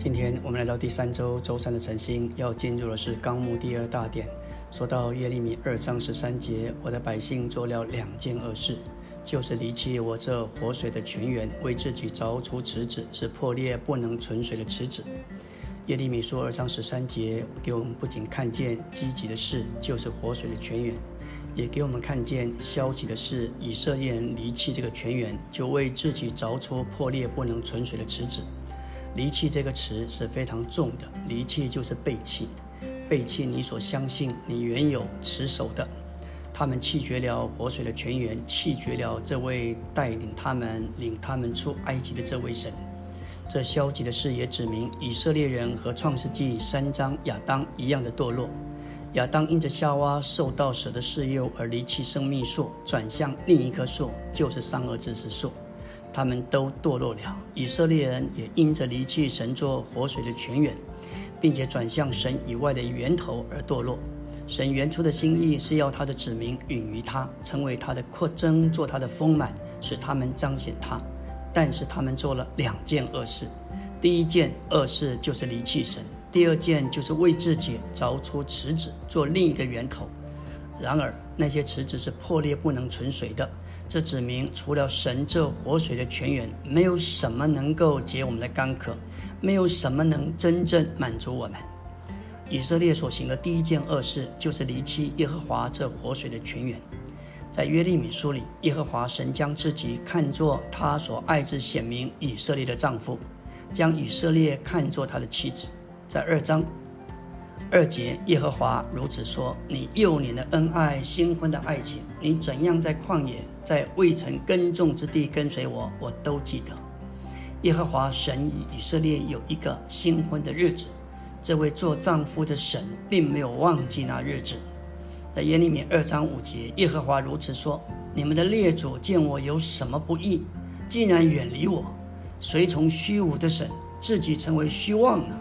今天我们来到第三周周三的晨星，要进入的是纲目第二大点。说到耶利米二章十三节，我的百姓做了两件恶事，就是离弃我这活水的泉源，为自己凿出池子，是破裂不能存水的池子。耶利米书二章十三节给我们不仅看见积极的事，就是活水的泉源，也给我们看见消极的事，以色列人离弃这个泉源，就为自己凿出破裂不能存水的池子。离弃这个词是非常重的，离弃就是背弃，背弃你所相信、你原有持守的。他们弃绝了活水的泉源，弃绝了这位带领他们、领他们出埃及的这位神。这消极的事也指明以色列人和创世纪三章亚当一样的堕落。亚当因着夏娃受到蛇的试诱而离弃生命树，转向另一棵树，就是三恶知识树。他们都堕落了，以色列人也因着离弃神作活水的泉源，并且转向神以外的源头而堕落。神原初的心意是要他的子民允于他，成为他的扩增，做他的丰满，使他们彰显他。但是他们做了两件恶事：第一件恶事就是离弃神；第二件就是为自己凿出池子，做另一个源头。然而那些池子是破裂不能存水的。这指明，除了神这活水的泉源，没有什么能够解我们的干渴，没有什么能真正满足我们。以色列所行的第一件恶事，就是离弃耶和华这活水的泉源。在约利米书里，耶和华神将自己看作他所爱之显明以色列的丈夫，将以色列看作他的妻子。在二章。二节，耶和华如此说：“你幼年的恩爱，新婚的爱情，你怎样在旷野，在未曾耕种之地跟随我，我都记得。”耶和华神以以色列有一个新婚的日子，这位做丈夫的神并没有忘记那日子。在耶利米二章五节，耶和华如此说：“你们的列祖见我有什么不义，竟然远离我，随从虚无的神，自己成为虚妄了。”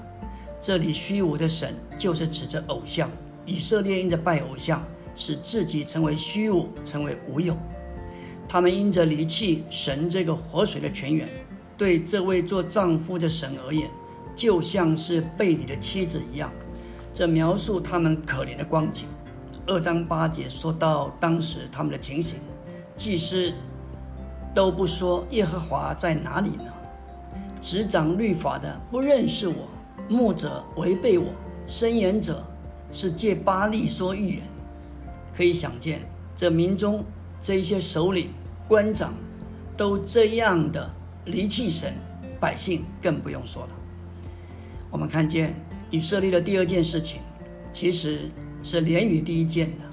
这里虚无的神就是指着偶像，以色列因着拜偶像，使自己成为虚无，成为无有。他们因着离弃神这个活水的泉源，对这位做丈夫的神而言，就像是背离的妻子一样。这描述他们可怜的光景。二章八节说到当时他们的情形，祭司都不说耶和华在哪里呢？执掌律法的不认识我。牧者违背我，申言者是借巴利说预言。可以想见，这民中这一些首领、官长都这样的离弃神，百姓更不用说了。我们看见以色列的第二件事情，其实是连于第一件的，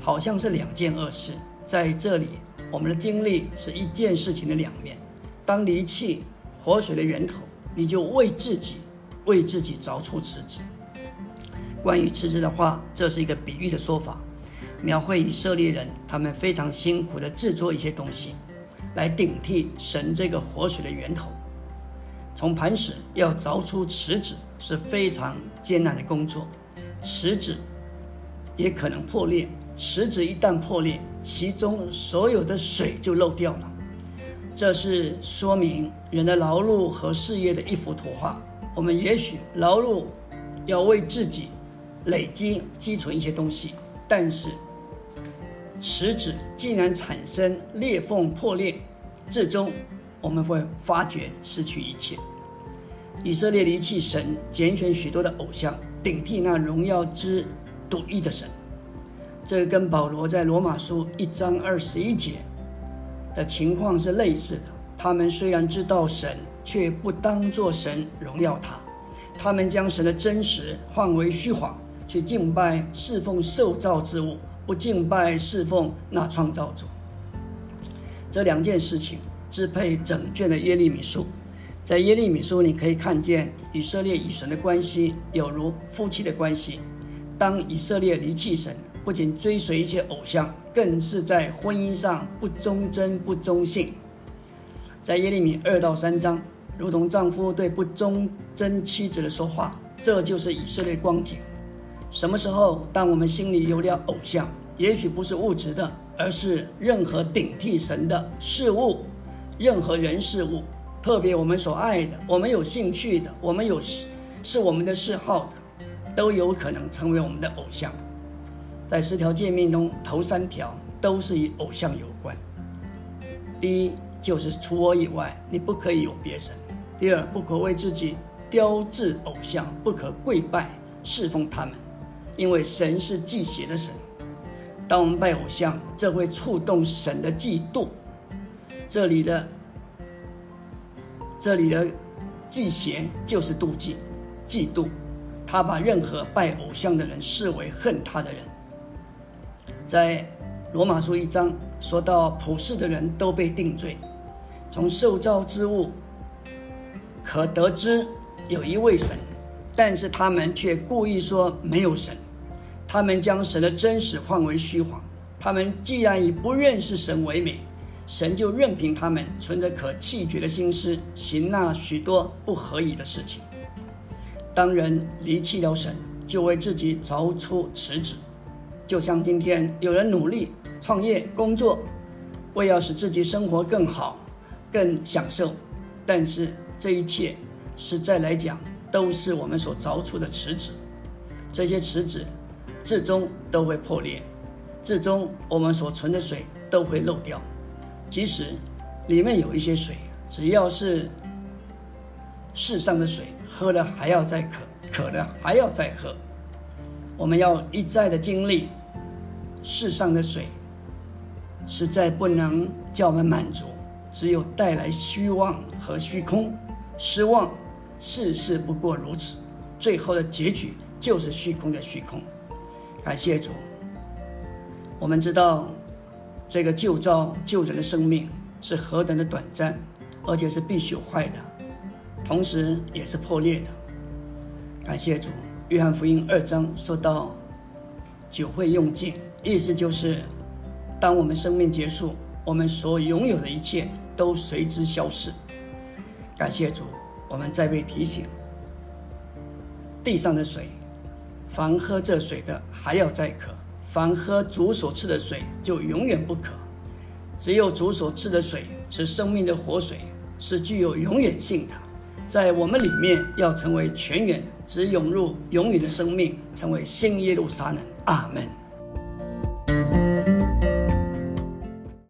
好像是两件恶事。在这里，我们的经历是一件事情的两面。当离弃活水的源头，你就为自己。为自己凿出池子。关于池子的话，这是一个比喻的说法，描绘以色列人他们非常辛苦的制作一些东西，来顶替神这个活水的源头。从磐石要凿出池子是非常艰难的工作，池子也可能破裂。池子一旦破裂，其中所有的水就漏掉了。这是说明人的劳碌和事业的一幅图画。我们也许劳碌，要为自己累积积存一些东西，但是池子竟然产生裂缝破裂，最终我们会发觉失去一切。以色列离弃神，拣选许多的偶像，顶替那荣耀之独一的神。这跟保罗在罗马书一章二十一节的情况是类似的。他们虽然知道神。却不当作神荣耀他，他们将神的真实换为虚谎，去敬拜侍奉受造之物，不敬拜侍奉那创造主。这两件事情支配整卷的耶利米书，在耶利米书你可以看见以色列与神的关系有如夫妻的关系。当以色列离弃神，不仅追随一些偶像，更是在婚姻上不忠贞不忠信。在耶利米二到三章。如同丈夫对不忠贞妻子的说话，这就是以色列光景。什么时候，当我们心里有了偶像，也许不是物质的，而是任何顶替神的事物，任何人事物，特别我们所爱的、我们有兴趣的、我们有是是我们的嗜好的，都有可能成为我们的偶像。在十条诫命中，头三条都是与偶像有关。第一，就是除我以外，你不可以有别神；第二，不可为自己雕制偶像，不可跪拜侍奉他们，因为神是祭邪的神。当我们拜偶像，这会触动神的嫉妒。这里的。这里的忌邪就是妒忌、嫉妒，他把任何拜偶像的人视为恨他的人。在罗马书一章说到，普世的人都被定罪。从受造之物可得知有一位神，但是他们却故意说没有神。他们将神的真实换为虚谎。他们既然以不认识神为美。神就任凭他们存着可弃绝的心思，行那许多不合宜的事情。当人离弃了神，就为自己凿出池子。就像今天有人努力创业工作，为要使自己生活更好、更享受，但是这一切实在来讲，都是我们所凿出的池子。这些池子最终都会破裂，最终我们所存的水都会漏掉。即使里面有一些水，只要是世上的水，喝了还要再渴，渴了还要再喝。我们要一再的经历世上的水，实在不能叫我们满足，只有带来虚妄和虚空、失望。世事不过如此，最后的结局就是虚空的虚空。感谢主，我们知道。这个救造救人的生命是何等的短暂，而且是必须坏的，同时也是破裂的。感谢主，约翰福音二章说到酒会用尽，意思就是当我们生命结束，我们所拥有的一切都随之消逝。感谢主，我们再被提醒：地上的水，凡喝这水的还要再渴。凡喝主所赐的水，就永远不渴。只有主所赐的水是生命的活水，是具有永远性的。在我们里面要成为泉源，只涌入永远的生命，成为新耶路撒冷。阿门。